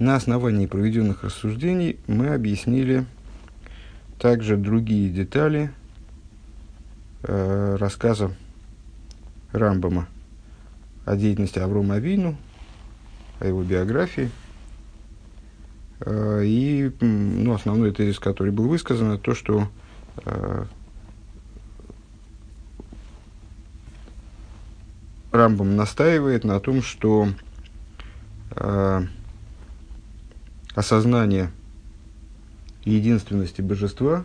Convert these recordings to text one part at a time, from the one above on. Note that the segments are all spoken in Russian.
На основании проведенных рассуждений мы объяснили также другие детали э, рассказа Рамбама о деятельности Аврома Авину, о его биографии. Э, и ну, основной тезис, который был высказан, то, что э, Рамбам настаивает на том, что э, осознание единственности божества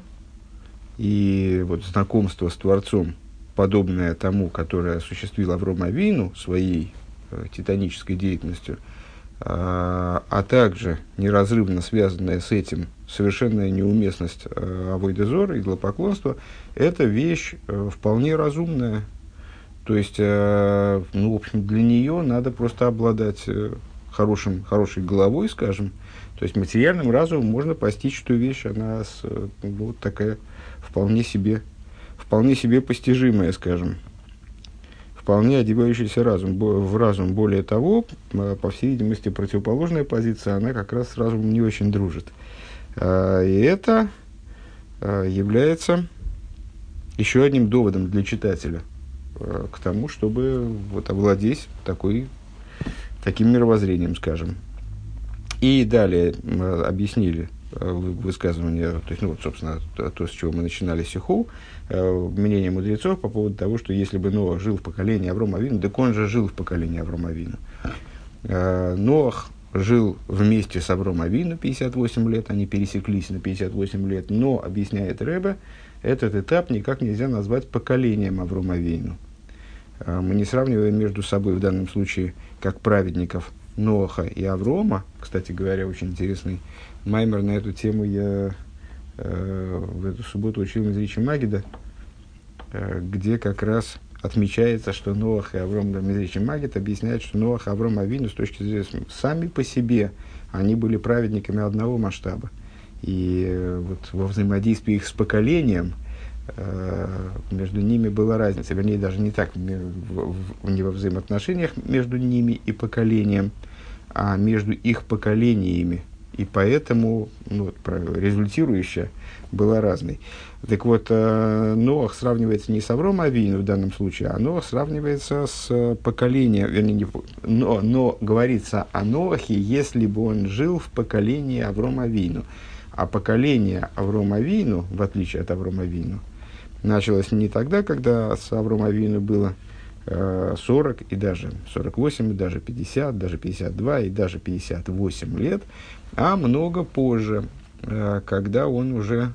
и вот знакомство с Творцом, подобное тому, которое осуществил Авром Авину своей э, титанической деятельностью, э, а также неразрывно связанная с этим совершенная неуместность э, авойдезора, идолопоклонства, это вещь э, вполне разумная, то есть, э, ну, в общем, для нее надо просто обладать э, хорошим, хорошей головой, скажем. То есть, материальным разумом можно постичь, что вещь, она э, ну, вот такая вполне себе, вполне себе постижимая, скажем. Вполне одевающийся разум, в разум. Более того, по всей видимости, противоположная позиция, она как раз с разумом не очень дружит. И это является еще одним доводом для читателя – Э, к тому, чтобы вот, овладеть такой, таким мировоззрением, скажем. И далее мы объяснили э, высказывание, то есть, ну, вот, собственно, то, с чего мы начинали Сиху, э, мнение мудрецов по поводу того, что если бы Ноах жил в поколении Аврома Авину, так он же жил в поколении Аврома Авину. Э, Ноах жил вместе с Авром Авину 58 лет, они пересеклись на 58 лет, но, объясняет Рэбе, этот этап никак нельзя назвать поколением Аврома Авину. Мы не сравниваем между собой в данном случае как праведников Ноаха и Аврома. Кстати говоря, очень интересный маймер на эту тему я э, в эту субботу учил из Ричи Магида, э, где как раз отмечается, что Ноах и Авром Мизричи Магид объясняют, что Ноах и Авром Авину с точки зрения сами по себе, они были праведниками одного масштаба. И э, вот во взаимодействии их с поколением – между ними была разница, вернее, даже не так, не во взаимоотношениях между ними и поколением, а между их поколениями. И поэтому ну, результирующая была разной. Так вот, э, Ноах сравнивается не с Авром Авину в данном случае, а Ноах сравнивается с поколением, вернее, не, но, но говорится о Ноахе, если бы он жил в поколении Авром Авину. А поколение Авром Авину, в отличие от Авром Авину, началось не тогда, когда с Авром Авину было э, 40 и даже 48, и даже 50, даже 52 и даже 58 лет, а много позже, э, когда он уже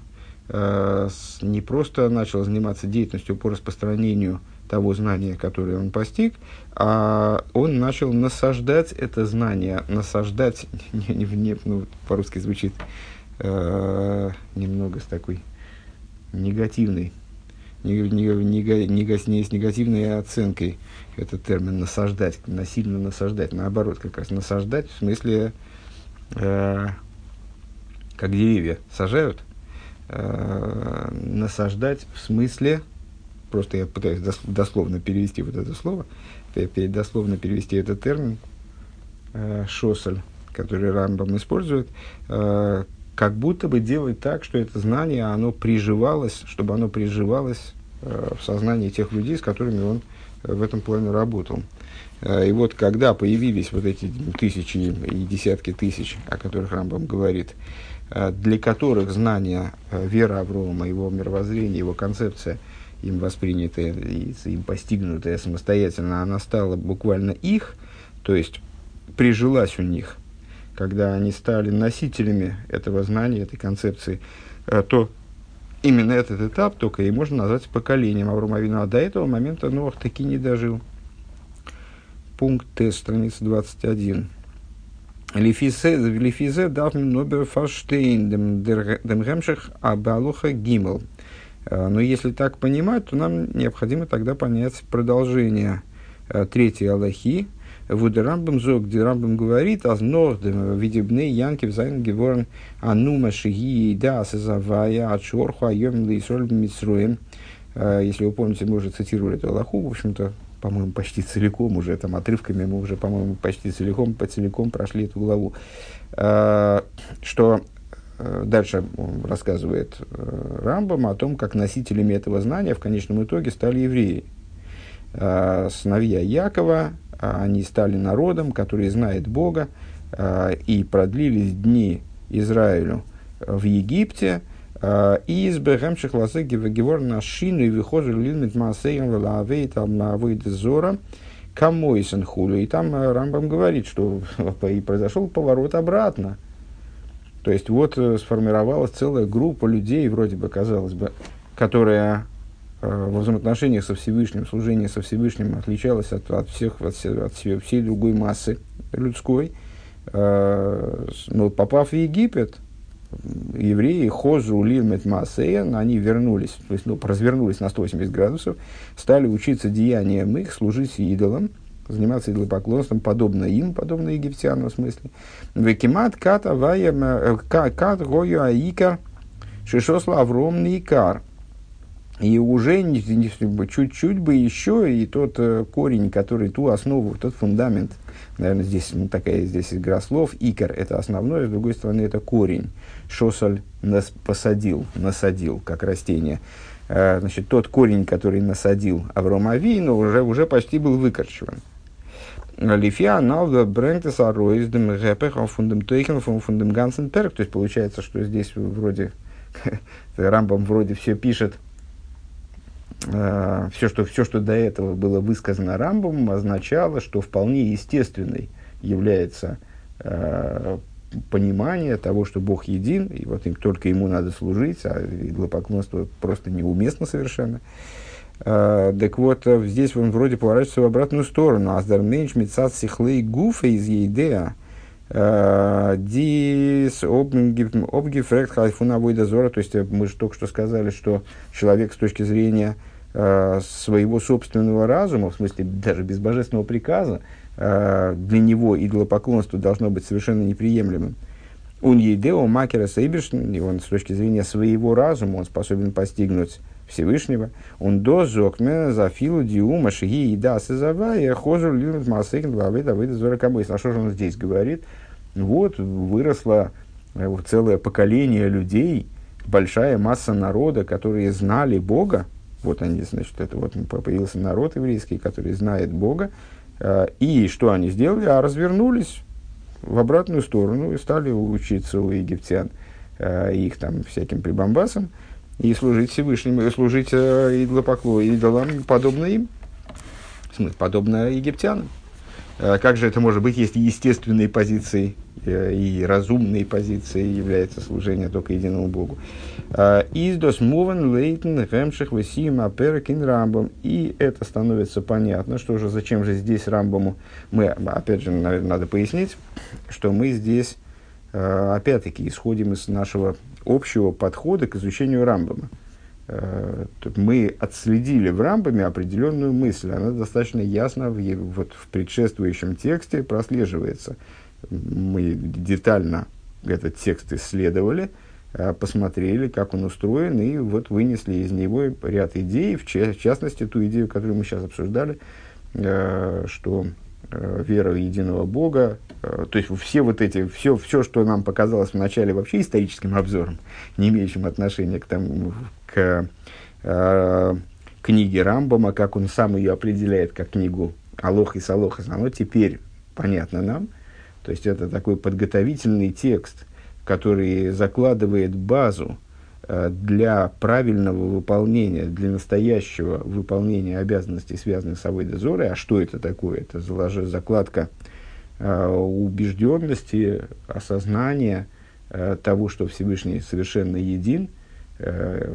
э, не просто начал заниматься деятельностью по распространению того знания, которое он постиг, а он начал насаждать это знание, насаждать, не, не, не, ну, по-русски звучит э, немного с такой негативной не, с негативной оценкой этот термин насаждать, насильно насаждать, наоборот, как раз насаждать в смысле, э, как деревья сажают, э, насаждать в смысле, просто я пытаюсь дословно перевести вот это слово, дословно перевести этот термин, э, шосель, который Рамбам использует, э, как будто бы делать так, что это знание, оно приживалось, чтобы оно приживалось э, в сознании тех людей, с которыми он э, в этом плане работал. Э, и вот когда появились вот эти тысячи и десятки тысяч, о которых Рамбам говорит, э, для которых знание э, вера Аврома, его мировоззрение, его концепция, им воспринятая и им постигнутая самостоятельно, она стала буквально их, то есть прижилась у них – когда они стали носителями этого знания, этой концепции, э, то именно этот этап только и можно назвать поколением Авромавина. До этого момента Ноах таки не дожил. Пункт Т, страница 21. Лифизе дав нобер фаштейн дем абалуха гимел. Э, но если так понимать, то нам необходимо тогда понять продолжение э, третьей Аллахи, Вуде Рамбам зог, где Рамбам говорит, аз нордем видебны Янкив зайн геворн анума шиги да сазавая от шорху айом лейсроль митсруем. Если вы помните, мы уже цитировали эту Аллаху, в общем-то, по-моему, почти целиком уже, там отрывками мы уже, по-моему, почти целиком, по целиком прошли эту главу, что э, дальше рассказывает э, Рамбам о том, как носителями этого знания в конечном итоге стали евреи. Сыновья Якова, они стали народом, который знает Бога, э, и продлились дни Израилю в Египте, и из Бехемших Ласеги Вегевор на шину и выхожу лилмит Маасейн Валавей там на Зора Камойсен Хулю. И там э, Рамбам говорит, что и произошел поворот обратно. То есть вот э, сформировалась целая группа людей, вроде бы, казалось бы, которая э, во взаимоотношениях со Всевышним, служение со Всевышним отличалась от, от всех, от, от всей другой массы людской. Но попав в Египет, евреи Хозу Лилмет Маасеян, они вернулись, то есть ну, развернулись на 180 градусов, стали учиться деяниям их, служить идолам, заниматься идолопоклонством, подобно им, подобно египтянам в смысле. Векимат ката ваем э, кат гою аика шишосла авром никар. И уже чуть-чуть бы еще и тот э, корень, который ту основу, тот фундамент, наверное, здесь ну, такая здесь игра слов, икор – это основное, с другой стороны, это корень шосаль нас посадил, насадил, как растение. Э, значит, тот корень, который насадил Авром Авину, уже, уже почти был выкорчеван. Лифия налда брэнктес ароиздем гэпэх фундам тейкен фундам гансен перк. То есть получается, что здесь вроде Рамбам вроде все пишет, э, все, что, все, что до этого было высказано Рамбом, означало, что вполне естественной является э, понимание того, что Бог един, и вот им, только ему надо служить, а идолопоклонство просто неуместно совершенно. Uh, так вот, э, здесь он вроде поворачивается в обратную сторону. Аздар меньш мецат сихлей гуфа из ейдея. Э, дис обгифрект хайфуна дозора. То есть э, мы же только что сказали, что человек с точки зрения uh, своего собственного разума, в смысле даже без божественного приказа, Э, для него идолопоклонство должно быть совершенно неприемлемым. Он едео макера сейбишн, и он с точки зрения своего разума, он способен постигнуть Всевышнего. Он до зокме за филу диума шиги и да сазавая хожу лилит масык главы давыда зоракабыс. А что же он здесь говорит? Вот выросло э, целое поколение людей, большая масса народа, которые знали Бога. Вот они, значит, это вот появился народ еврейский, который знает Бога, Э, и что они сделали? А развернулись в обратную сторону и стали учиться у египтян э, их там всяким прибамбасам и служить Всевышнему, и служить э, идолопокло, идолам, подобно им, в смысле, подобно египтянам. Как же это может быть, если естественной позицией и разумной позицией является служение только единому Богу? Издос муван лейтен гемших весим аперкин рамбом. И это становится понятно, что же, зачем же здесь рамбому. Мы, опять же, наверное, надо пояснить, что мы здесь, э, опять-таки, исходим из нашего общего подхода к изучению рамбома. Э, мы отследили в рамбаме определенную мысль. Она достаточно ясно в, вот, в предшествующем тексте прослеживается. Мы детально этот текст исследовали – Э, посмотрели, как он устроен, и вот вынесли из него ряд идей, в, частности, ту идею, которую мы сейчас обсуждали, э, что вера в единого Бога, то есть все вот эти, все, все, что нам показалось вначале вообще историческим обзором, не имеющим отношения к, тому, к э, книге Рамбома, как он сам ее определяет, как книгу Алох и Салохас, оно теперь понятно нам, то есть это такой подготовительный текст – который закладывает базу э, для правильного выполнения, для настоящего выполнения обязанностей, связанных с Авойдозорой. А что это такое? Это закладка э, убежденности, осознания э, того, что Всевышний совершенно един,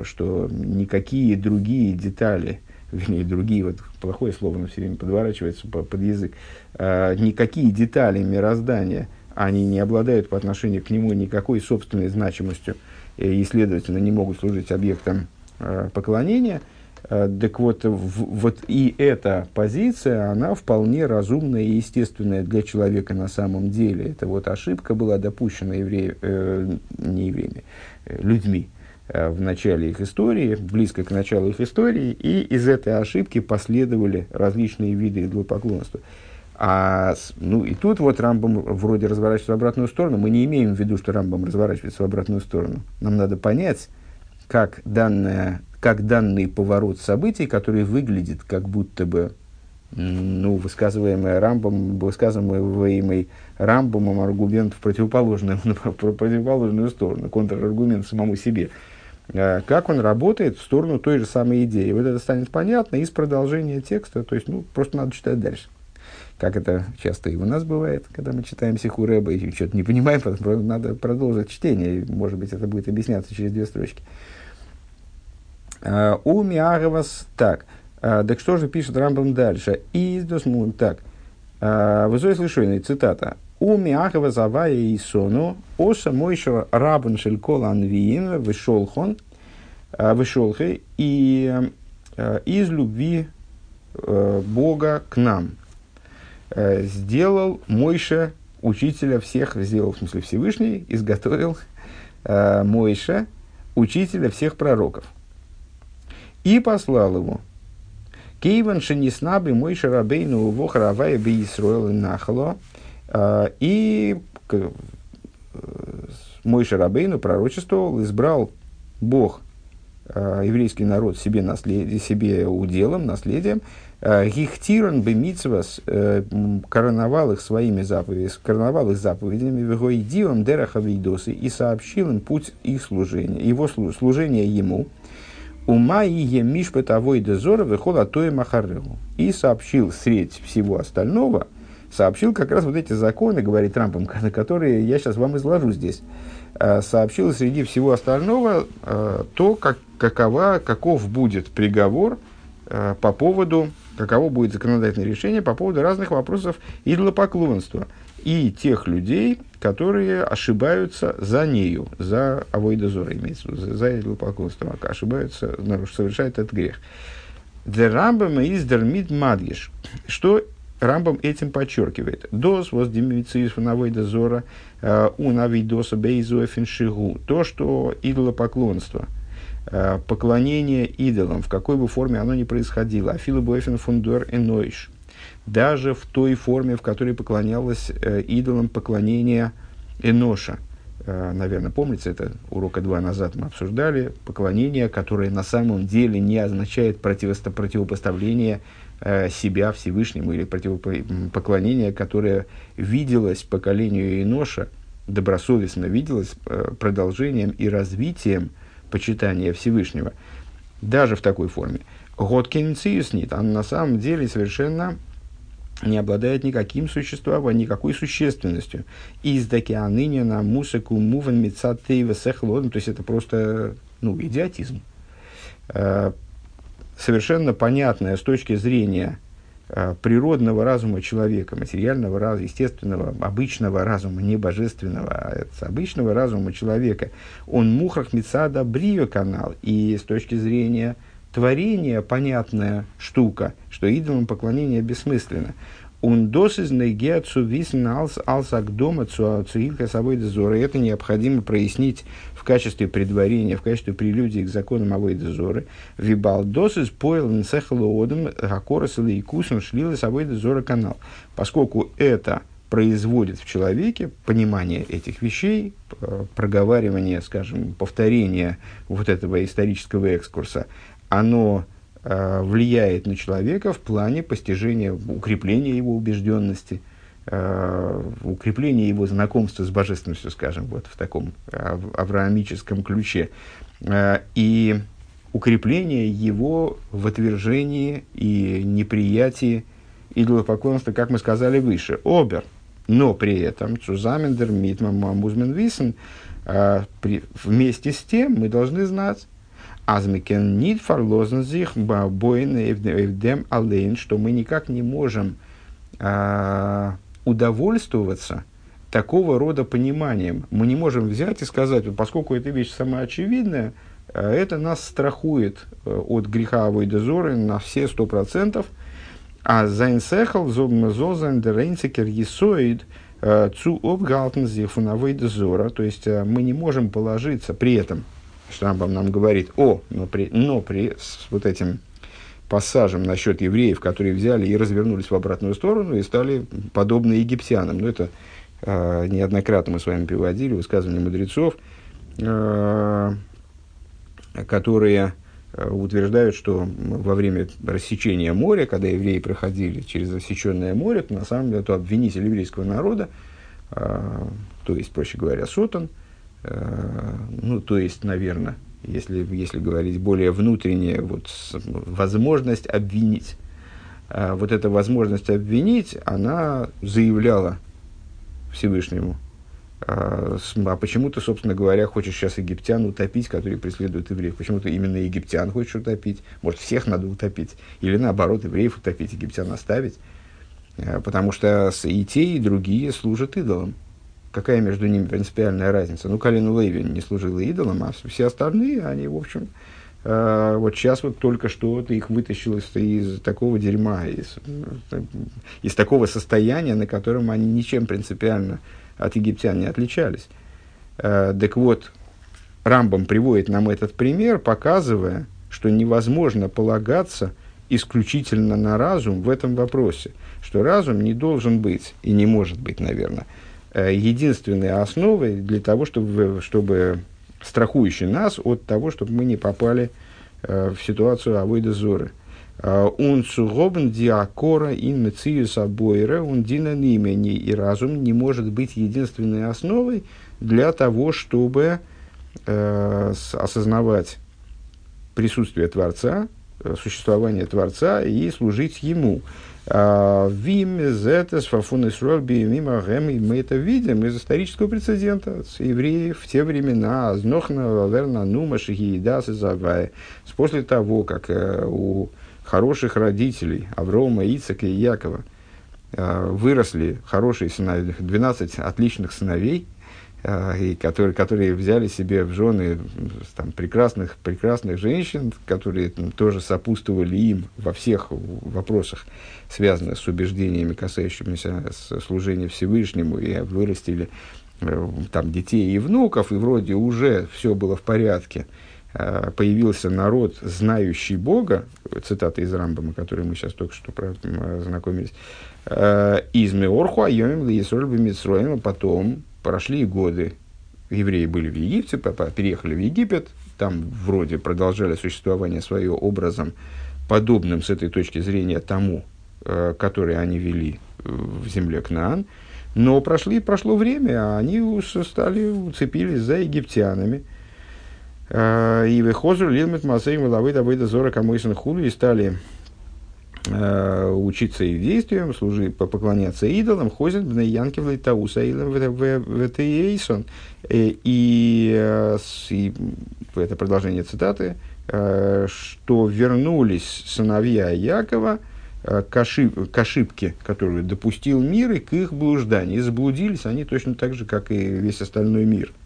что никакие другие детали, вернее, другие, вот плохое слово, но все время подворачивается под язык, никакие детали мироздания – они не обладают по отношению к нему никакой собственной значимостью и, следовательно, не могут служить объектом э, поклонения. Э, так вот, в, вот и эта позиция, она вполне разумная и естественная для человека на самом деле. Это вот ошибка была допущена евреи, э, не евреями, э, людьми, э, в начале их истории, близко к началу их истории, и из этой ошибки последовали различные виды идолопоклонства. А, ну, и тут вот Рамбам вроде разворачивается в обратную сторону. Мы не имеем в виду, что Рамбам разворачивается в обратную сторону. Нам надо понять, как, данное, как данный поворот событий, который выглядит как будто бы ну, высказываемый Рамбом, высказываемый Рамбомом аргумент в противоположную, в противоположную сторону, контраргумент самому себе. А, как он работает в сторону той же самой идеи. Вот это станет понятно из продолжения текста, то есть, ну, просто надо читать дальше. Как это часто и у нас бывает, когда мы читаем Сиху Рэба и что-то не понимаем, надо продолжить чтение, и, может быть, это будет объясняться через две строчки. А, у Миаровас так – а, так что же пишет Рамбам дальше? Издосмун так. А, Вызой слышойный, цитата. У Миахова Завая и Сону, Оса Мойша Рабан Шелькола Анвиин, Вишолхон, а, Вишолхе, и из любви Бога к нам сделал Мойша учителя всех, сделал, в смысле Всевышний, изготовил Мойша, учителя всех пророков. И послал его, Кейван шениснаби мой шарабейну вохаравая би Исруэл нахало. А, и э, мой шарабейну пророчествовал, избрал Бог еврейский народ себе, наследие, себе уделом, наследием, а, Гихтиран бемитсвас э, короновал их своими заповедями, короновал их заповедями, вегоидивом дерахавидосы и сообщил им путь их служения, его служения ему, Ума и емишпет авой дезора выхода тоя махаррегу. И сообщил средь всего остального, сообщил как раз вот эти законы, говорит Трампом, которые я сейчас вам изложу здесь. А, сообщил среди всего остального то, как, какова, каков будет приговор по поводу, каково будет законодательное решение по поводу разных вопросов идолопоклонства и тех людей, которые ошибаются за нею, за авойдозора, имеется в виду, за, идолопоклонством, ошибаются, совершают этот грех. Для Рамбама из Дермит Мадгиш. Что Рамбам этим подчеркивает. Дос воз демицис навойдозора э, у навидоса бейзуэфиншигу. То, что идолопоклонство, поклонение идолам, в какой бы форме оно ни происходило, афила буэфин фундуэр энойш – даже в той форме, в которой поклонялась э, идолам поклонения Эноша. Э, наверное, помните, это урока два назад мы обсуждали, поклонение, которое на самом деле не означает противосто- противопоставление э, себя Всевышнему или противопо- поклонение, которое виделось поколению Эноша, добросовестно виделось э, продолжением и развитием почитания Всевышнего, даже в такой форме. Годкин Циюснит, он на самом деле совершенно не обладает никаким существованием, никакой существенностью. Из ныне на мусаку муван мецатейва сехлодом, то есть это просто ну, идиотизм. Э, совершенно понятное с точки зрения природного разума человека, материального разума, естественного, обычного разума, не божественного, а обычного разума человека, он мухрах мецада брио канал, и с точки зрения творение понятная штука, что идолам поклонение бессмысленно. Он досызный геацу висен алс алсак дома цуилка собой дозора. Это необходимо прояснить качестве предварения, в качестве прелюдии к законам Авой дозоры. Вибал досыз поел нсехалоодом гакорос или икусом шлила собой дозора канал. Поскольку это производит в человеке понимание этих вещей, проговаривание, скажем, повторение вот этого исторического экскурса, оно э, влияет на человека в плане постижения, укрепления его убежденности, э, укрепления его знакомства с божественностью, скажем, вот в таком ав- авраамическом ключе, э, и укрепление его в отвержении и неприятии идолопоклонства, как мы сказали выше, обер. Но при этом Цузамендер Митман Музмен Висен вместе с тем мы должны знать, Азмикен нит фарлозен зих боин эвдем алейн, что мы никак не можем а, удовольствоваться такого рода пониманием. Мы не можем взять и сказать, вот, поскольку эта вещь самоочевидная, а, это нас страхует э, от греха Авойдозоры на все сто процентов. А зайнсехал зозен дерейнцекер есоид э, цу обгалтен зихфун Авойдозора. То есть э, мы не можем положиться при этом – Шрамбам нам говорит, о, но при, но при с вот этим пассажем насчет евреев, которые взяли и развернулись в обратную сторону и стали подобны египтянам. Ну, это э, неоднократно мы с вами приводили высказывания мудрецов, э, которые э, утверждают, что во время рассечения моря, когда евреи проходили через рассеченное море, то на самом деле это обвинитель еврейского народа, э, то есть, проще говоря, Сотан, э, ну, то есть, наверное, если, если говорить более внутренне, вот, возможность обвинить. А вот эта возможность обвинить, она заявляла Всевышнему. А, а почему ты, собственно говоря, хочешь сейчас египтян утопить, которые преследуют евреев? Почему ты именно египтян хочешь утопить? Может, всех надо утопить? Или наоборот, евреев утопить, египтян оставить? А, потому что и те, и другие служат идолам. Какая между ними принципиальная разница? Ну, Калину Леви не служила идолам, а все остальные, они, в общем, э, вот сейчас вот только что ты их вытащил из, из такого дерьма, из, из такого состояния, на котором они ничем принципиально от египтян не отличались. Э, так вот, Рамбам приводит нам этот пример, показывая, что невозможно полагаться исключительно на разум в этом вопросе, что разум не должен быть и не может быть, наверное, Э, единственной основой для того, чтобы, чтобы страхующий нас от того, чтобы мы не попали э, в ситуацию авойда зоры. Он э, сугобн диакора ин мециюс абойра, он дина имени, и разум не может быть единственной основой для того, чтобы э, осознавать присутствие Творца, существование Творца и служить Ему. А, Вим, Зетес, Фафун Исруэл, Биемима, Гэм, и мы это видим из исторического прецедента. С евреев в те времена, Азнохна, Верна, Нума, Шихиидас и Завая. После того, как э, у хороших родителей Аврома, Ицака и Якова э, выросли хорошие сыновья, 12 отличных сыновей, и которые, которые взяли себе в жены там, прекрасных, прекрасных женщин, которые там, тоже сопутствовали им во всех вопросах, связанных с убеждениями, касающимися служения Всевышнему, и вырастили э, там, детей и внуков, и вроде уже все было в порядке. А, появился народ, знающий Бога, цитата из Рамбама, которой мы сейчас только что знакомились, э, из Меорху, Айомим, Лиесоль, потом прошли годы, евреи были в Египте, переехали в Египет, там вроде продолжали существование свое образом, подобным с этой точки зрения тому, э, который они вели в земле Кнаан. Но прошли, прошло время, а они стали, уцепились за египтянами. Э, и выхозу лилмит масейм лавы давыда зора камойсон худу и стали Э, учиться их действиям, служить, поклоняться идолам, ходят в Янкивлей Тауса в Эйсон. Э, и, э, и это продолжение цитаты, что вернулись сыновья Якова к, ошиб, к ошибке, которую допустил мир, и к их блужданию. И заблудились они точно так же, как и весь остальной мир –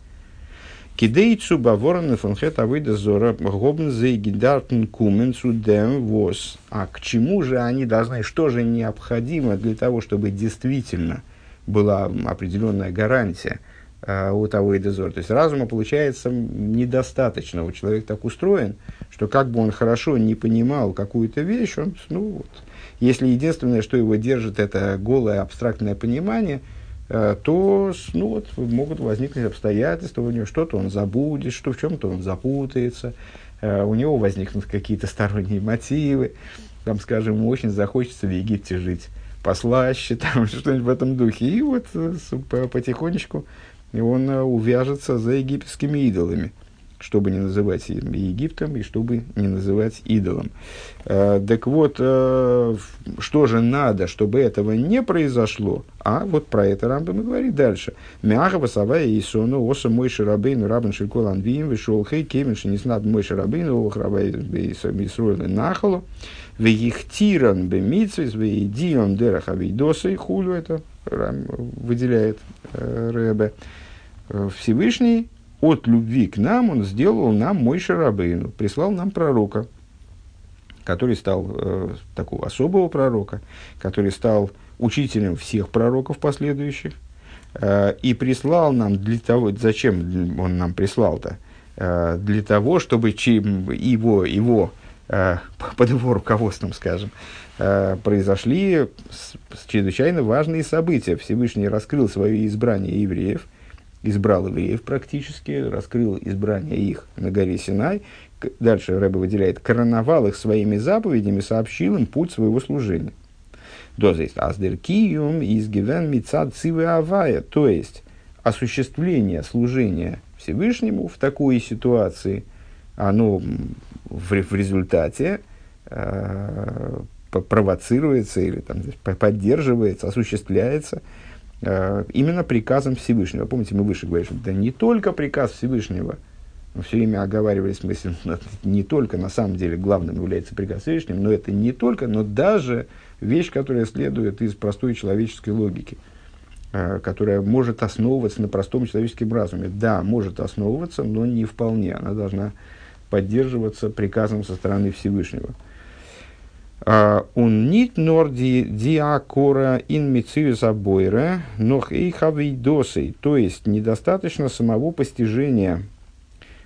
Кидейцу баворны фонхет авыда зора гобн зейгидартн кумен судем вос. А к чему же они должны, что же необходимо для того, чтобы действительно была определенная гарантия э, у того и дозора. То есть разума получается недостаточно. У человека так устроен, что как бы он хорошо не понимал какую-то вещь, он, ну вот, если единственное, что его держит, это голое абстрактное понимание – то ну, вот, могут возникнуть обстоятельства, у него что-то он забудет, что в чем-то он запутается, э, у него возникнут какие-то сторонние мотивы, там, скажем, ему очень захочется в Египте жить послаще, там, что-нибудь в этом духе. И вот э, потихонечку он увяжется за египетскими идолами чтобы не называть Египтом и чтобы не называть идолом. Э, так вот, э, что же надо, чтобы этого не произошло? А вот про это Рамбам и говорит дальше. Мяхава савая и сону оса мой шарабейну рабан шелькол анвиим вышел хей кемен шиниснат мой шарабейну ох рабай исройлы нахалу вегихтиран бемитсвис веидион дерах авидоса и хулю это выделяет э, Рэбе. Всевышний от любви к нам он сделал нам мой шарабейну, прислал нам пророка, который стал э, такого особого пророка, который стал учителем всех пророков последующих, э, и прислал нам для того, зачем он нам прислал-то, для того, чтобы его, его под его руководством, скажем, произошли чрезвычайно важные события. Всевышний раскрыл свое избрание евреев, избрал евреев практически, раскрыл избрание их на горе Синай. Дальше Рэбе выделяет, короновал их своими заповедями, сообщил им путь своего служения. Доза аздеркиум из гивен мицад цивы авая, то есть осуществление служения Всевышнему в такой ситуации, оно в, в результате э, провоцируется или там, поддерживается, осуществляется именно приказом Всевышнего. Помните, мы выше говорили, что это не только приказ Всевышнего, мы все время оговаривали смысл, не только на самом деле главным является приказ Всевышнего, но это не только, но даже вещь, которая следует из простой человеческой логики, э, которая может основываться на простом человеческом разуме. Да, может основываться, но не вполне. Она должна поддерживаться приказом со стороны Всевышнего. Он нит норди диакора ин мициус абойра, нох и хавейдосей. То есть, недостаточно самого постижения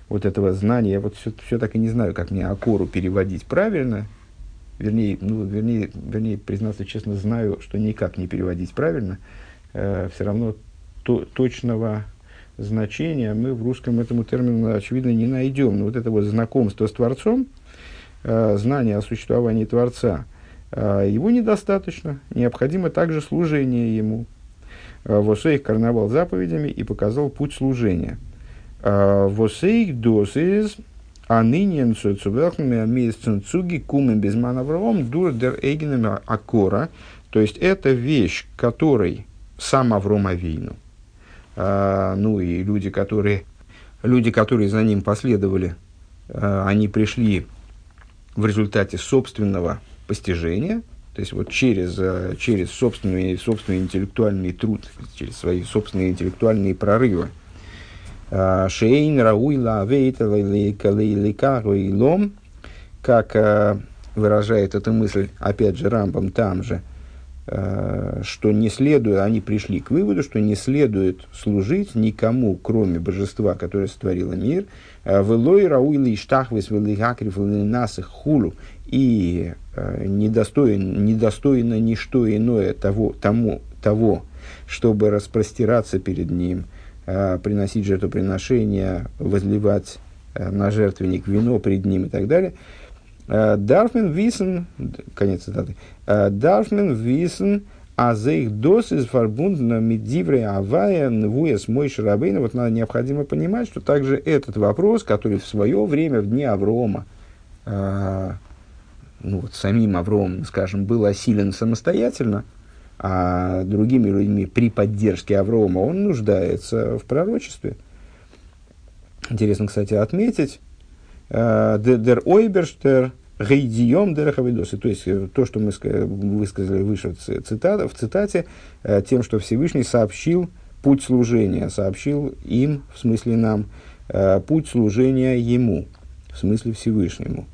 вот этого знания. Я вот все, все так и не знаю, как мне акору переводить правильно. Вернее, ну, вернее, вернее, признаться честно, знаю, что никак не переводить правильно. Э, все равно то, точного значения мы в русском этому термину, очевидно, не найдем. Но вот это вот знакомство с Творцом – э, знания о существовании Творца, э, его недостаточно. Необходимо также служение ему. Э, Восейх карнавал заповедями и показал путь служения. Восейх досис а ныне цуги кумен без манавром дур дер акора. То есть это вещь, которой сам Авром Авину, э, ну и люди, которые, люди, которые за ним последовали, они пришли в результате собственного постижения, то есть вот через, э, через собственный, собственный интеллектуальный труд, через свои собственные интеллектуальные прорывы. А, Шейн, Рауй, Лом, как э, выражает эту мысль, опять же, Рамбом там же, что не следует, они пришли к выводу, что не следует служить никому, кроме божества, которое сотворило мир, Велой рауили штахвис велигакрив насых хулу. И э, недостоин, недостойно ничто иное того, тому, того, чтобы распростираться перед ним, э, приносить жертвоприношения, возливать э, на жертвенник вино пред ним и так далее. Дарфмен висен, конец цитаты, Дарфмен висен, а за их дос из фарбундна медивре авая нвуяс мой шарабейна. Вот надо необходимо понимать, что также этот вопрос, который в свое время в дни Аврома, э, ну вот самим Авромом, скажем, был осилен самостоятельно, а другими людьми при поддержке Аврома он нуждается в пророчестве. Интересно, кстати, отметить, Дер Ойберштер Гейдием Дерахавидосы, то есть э, то, что мы высказали выше цитата, в цитате, э, тем, что Всевышний сообщил путь служения, сообщил им, в смысле нам, э, путь служения ему, в смысле Всевышнему.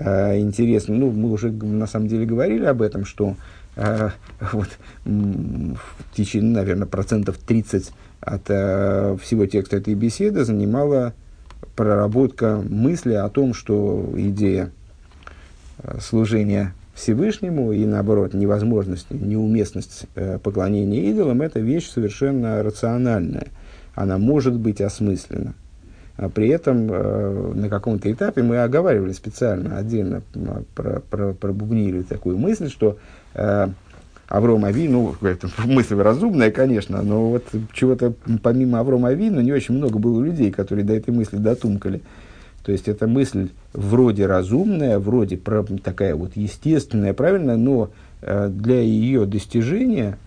Интересно, ну, мы уже на самом деле говорили об этом, что вот, в течение, наверное, процентов 30 от всего текста этой беседы занимала проработка мысли о том, что идея Э, служения Всевышнему и, наоборот, невозможность, неуместность э, поклонения идолам – это вещь совершенно рациональная. Она может быть осмыслена. А при этом э, на каком-то этапе мы оговаривали специально, отдельно про, про, пробубнили такую мысль, что э, Авром Ави, ну, это мысль разумная, конечно, но вот чего-то помимо Аврома Ави, ну, не очень много было людей, которые до этой мысли дотумкали. То есть эта мысль вроде разумная, вроде такая вот естественная, правильная, но э, для ее достижения,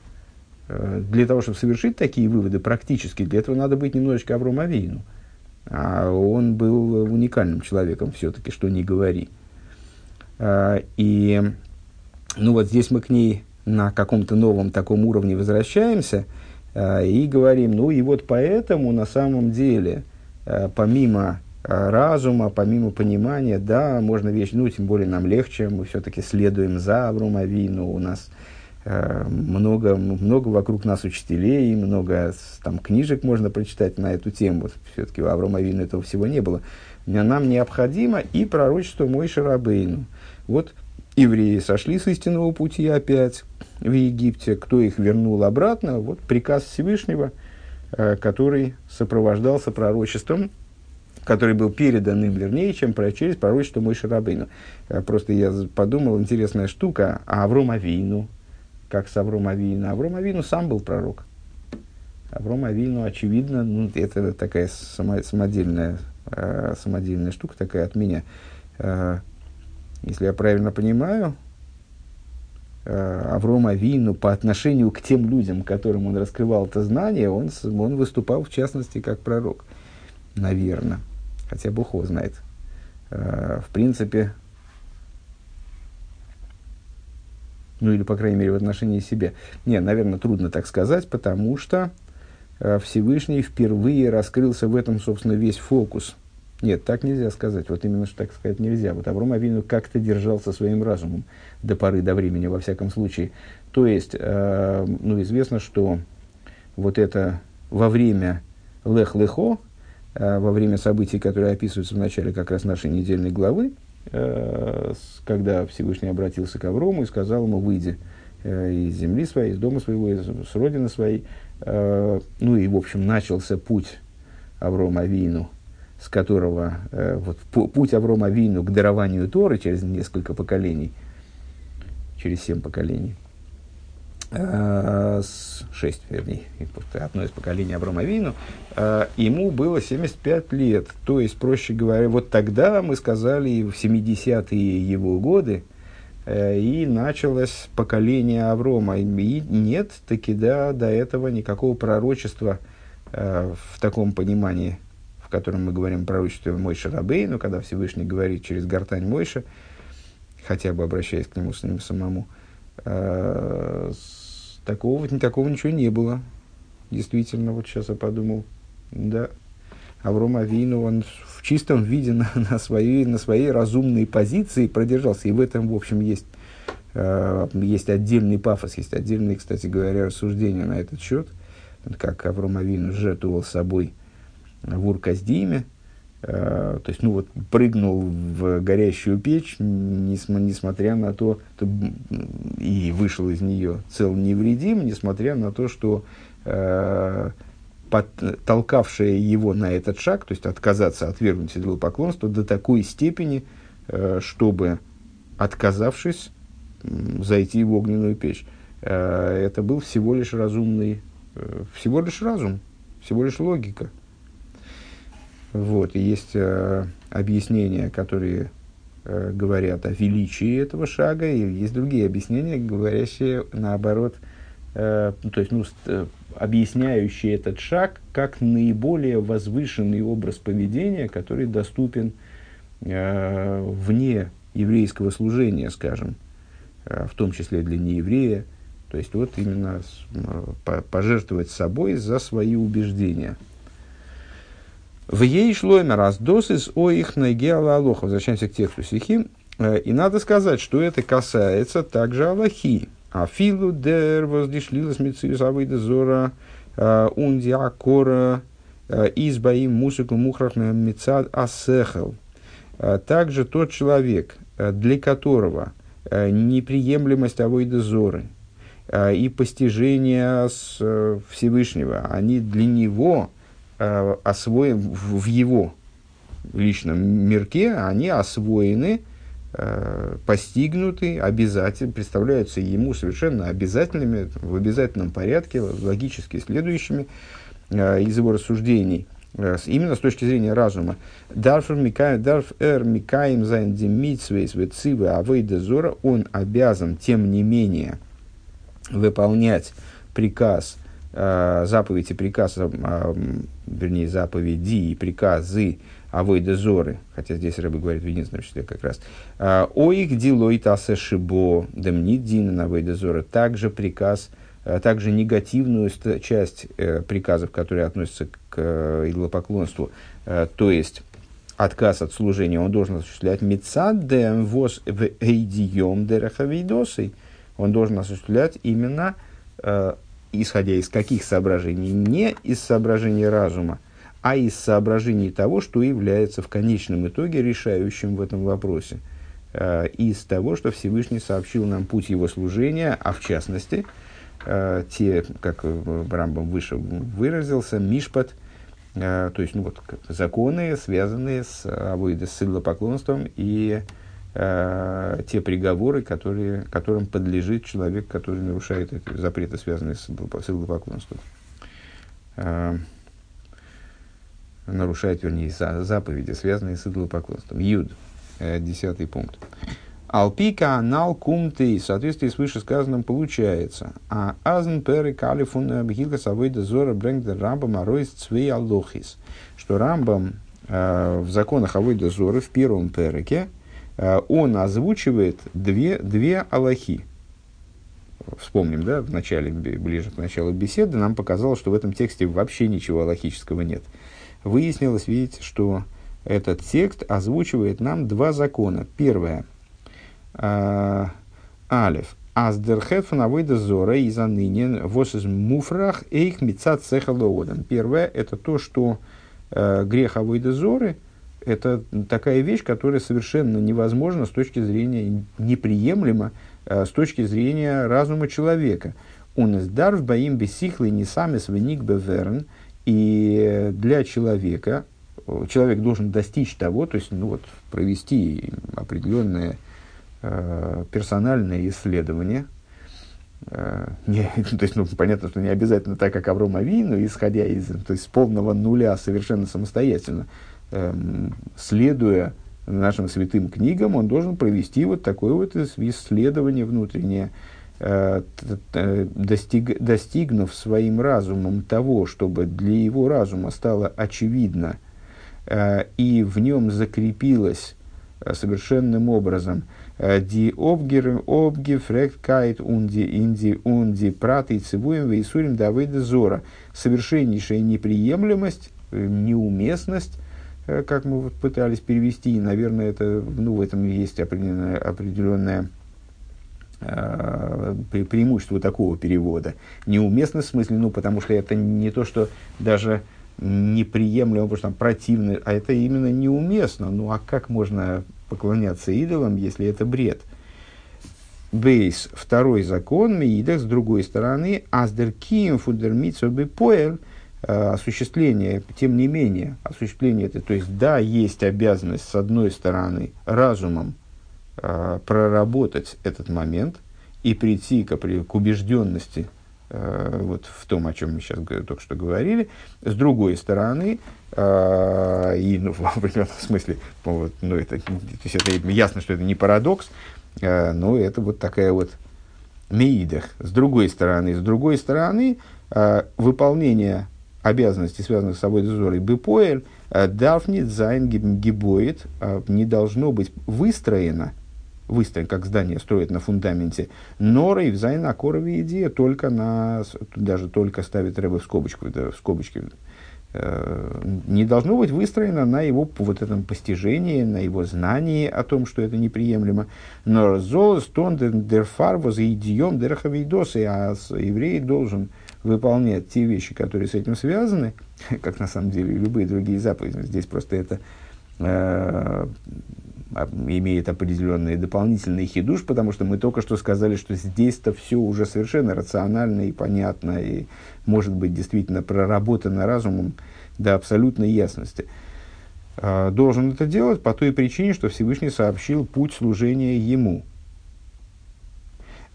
э, для того, чтобы совершить такие выводы практически, для этого надо быть немножечко Авром Авину. А он был уникальным человеком все-таки, что не говори. А, и ну вот здесь мы к ней на каком-то новом таком уровне возвращаемся и говорим, ну и вот поэтому на самом деле, помимо разума, помимо понимания, да, можно вещь, ну, тем более нам легче, мы все-таки следуем за Авром Авину, у нас Э, много, много вокруг нас учителей, много там, книжек можно прочитать на эту тему. Все-таки у Аврома этого всего не было. Нам необходимо и пророчество Мой Шарабейну. Вот евреи сошли с истинного пути опять в Египте. Кто их вернул обратно? Вот приказ Всевышнего, э, который сопровождался пророчеством, который был передан им вернее, чем через пророчество Мой Шарабейну. Э, просто я подумал, интересная штука, а Авром Авину, как с Авром Авину. Авром Авину сам был пророк. Авром Авину, очевидно, ну, это такая само, самодельная, э, самодельная штука такая от меня. Э, если я правильно понимаю, э, Авром по отношению к тем людям, которым он раскрывал это знание, он, он выступал в частности как пророк. Наверное. Хотя Бог его знает. Э, в принципе, Ну или, по крайней мере, в отношении себя. Не, наверное, трудно так сказать, потому что э, Всевышний впервые раскрылся в этом, собственно, весь фокус. Нет, так нельзя сказать. Вот именно что так сказать нельзя. Вот Авром Авину как-то держался своим разумом до поры до времени, во всяком случае. То есть, э, ну, известно, что вот это во время Лех-Лехо, во время событий, которые описываются в начале как раз нашей недельной главы, Э, когда Всевышний обратился к Аврому и сказал ему, выйди э, из земли своей, из дома своего, с родины своей. Э, ну и, в общем, начался путь Аврома Авину, с которого, вот, путь Аврома Авину к дарованию Торы через несколько поколений, через семь поколений – э, с, 6, вернее, одно из поколений Аврома Вину, э, ему было 75 лет. То есть, проще говоря, вот тогда мы сказали в 70-е его годы, э, и началось поколение Аврома. И нет таки да, до этого никакого пророчества э, в таком понимании, в котором мы говорим пророчестве Мойша Рабейну, когда Всевышний говорит через гортань Мойша, хотя бы обращаясь к нему с ним самому, э, Такого, такого ничего не было. Действительно, вот сейчас я подумал, да, Авром Авину, он в чистом виде на, на, своей, на своей разумной позиции продержался. И в этом, в общем, есть, э, есть отдельный пафос, есть отдельные, кстати говоря, рассуждения на этот счет. Как Авром Авину жертвовал собой в Урказдиме, то есть, ну вот, прыгнул в горящую печь, несмотря на то, и вышел из нее цел невредим, несмотря на то, что э, под, толкавшее его на этот шаг, то есть отказаться, отвергнуть идолопоклонство до такой степени, э, чтобы, отказавшись, зайти в огненную печь. Э, это был всего лишь разумный, э, всего лишь разум, всего лишь логика – вот, и есть э, объяснения, которые э, говорят о величии этого шага, и есть другие объяснения, говорящие наоборот, э, ну, то есть, ну, э, объясняющие этот шаг как наиболее возвышенный образ поведения, который доступен э, вне еврейского служения, скажем, э, в том числе для нееврея. То есть, вот именно э, пожертвовать собой за свои убеждения – в ей шлоймер раздосис о их алоха. Возвращаемся к тексту стихи. Э, и надо сказать, что это касается также Аллахи. А филу дер воздишлилась митсиус авида зора э, унди акора э, избаим мусику мухрах мецад асехел. Также тот человек, для которого неприемлемость авойда зоры и постижение Всевышнего, они для него освоен в, его личном мирке, они освоены, э, постигнуты, обязательно, представляются ему совершенно обязательными, в обязательном порядке, логически следующими э, из его рассуждений, э, именно с точки зрения разума. Дарф эр микаем зайн демитсвейс вецивы авейда зора, он обязан, тем не менее, выполнять приказ э, заповедь и приказ, э, вернее, заповеди и приказы авойда зоры, хотя здесь рыба говорит в единственном числе как раз, э, о их дилой тасе шибо демнидин авойда зоры, также приказ, э, также негативную часть э, приказов, которые относятся к э, идолопоклонству, э, то есть отказ от служения, он должен осуществлять мецадем воз в эйдием дерахавидосой, он должен осуществлять именно э, исходя из каких соображений? Не из соображений разума, а из соображений того, что является в конечном итоге решающим в этом вопросе. Э, из того, что Всевышний сообщил нам путь его служения, а в частности, э, те, как Рамбам выше выразился, мишпат, э, то есть ну, вот, законы, связанные с авойдой, с идолопоклонством и э, те приговоры, которые, которым подлежит человек, который нарушает эти запреты, связанные с, с идолопоклонством. Э, нарушает, вернее, за, заповеди, связанные с идолопоклонством. Юд, э, десятый пункт. Алпика анал кумты, в соответствии с вышесказанным, получается. А азн перы калифун абхилка савойда зора брэнгдер рамбам аройс цвей аллохис. Что рамбам э, в законах авойда зоры в первом переке, Э, он озвучивает две, две аллахи. Вспомним, да, в начале, ближе к началу беседы нам показалось, что в этом тексте вообще ничего аллахического нет. Выяснилось, видите, что этот текст озвучивает нам два закона. Первое. Э, алиф. Аздерхет фанавойда зора и занынен вос из муфрах эйх мецат цехалоодам. Первое – это то, что э, грех авойда зоры – это такая вещь, которая совершенно невозможна с точки зрения, неприемлема э, с точки зрения разума человека. Он издарв боим бессихлый не сами свиник беверн, и для человека, человек должен достичь того, то есть ну, вот, провести определенное э, персональное исследование, э, не, то есть, ну, понятно, что не обязательно так, как Авром Авину, исходя из то есть, полного нуля совершенно самостоятельно, следуя нашим святым книгам, он должен провести вот такое вот исследование внутреннее, э, достиг, достигнув своим разумом того, чтобы для его разума стало очевидно э, и в нем закрепилось э, совершенным образом ди обгер обги фрект унди инди унди праты цивуем вейсурим давыда зора совершеннейшая неприемлемость неуместность Э, как мы вот пытались перевести, и, наверное, это, ну, в этом есть определенное, определенное э, преимущество такого перевода. Неуместно в смысле, ну, потому что это не то, что даже неприемлемо, потому что там противно, а это именно неуместно. Ну, а как можно поклоняться идолам, если это бред? Бейс, второй закон, Миидах, с другой стороны, Аздер Кием Фудермитсо Бепоэль – Э, осуществление, тем не менее, осуществление это, то есть, да, есть обязанность, с одной стороны, разумом э, проработать этот момент и прийти к, к убежденности э, вот в том, о чем мы сейчас только что говорили, с другой стороны, э, и ну, в определенном смысле, вот, ну, это, то есть это ясно, что это не парадокс, э, но это вот такая вот меидах. С другой стороны, с другой стороны, э, выполнение обязанностей, связанных с собой дозорой бепоэль, э, дарфнит зайн гибоид, э, не должно быть выстроено, выстроен, как здание строят на фундаменте, норой в зайн акорове идея только на, даже только ставит рыбы в скобочку, да, в скобочке, э, не должно быть выстроено на его вот этом постижении, на его знании о том, что это неприемлемо. Но зол стон дерфар возидием дерхавидосы, а еврей должен выполнять те вещи, которые с этим связаны, как на самом деле любые другие заповеди, здесь просто это э, имеет определенный дополнительный хидуш, потому что мы только что сказали, что здесь-то все уже совершенно рационально и понятно, и может быть действительно проработано разумом до абсолютной ясности. Э, должен это делать по той причине, что Всевышний сообщил путь служения ему –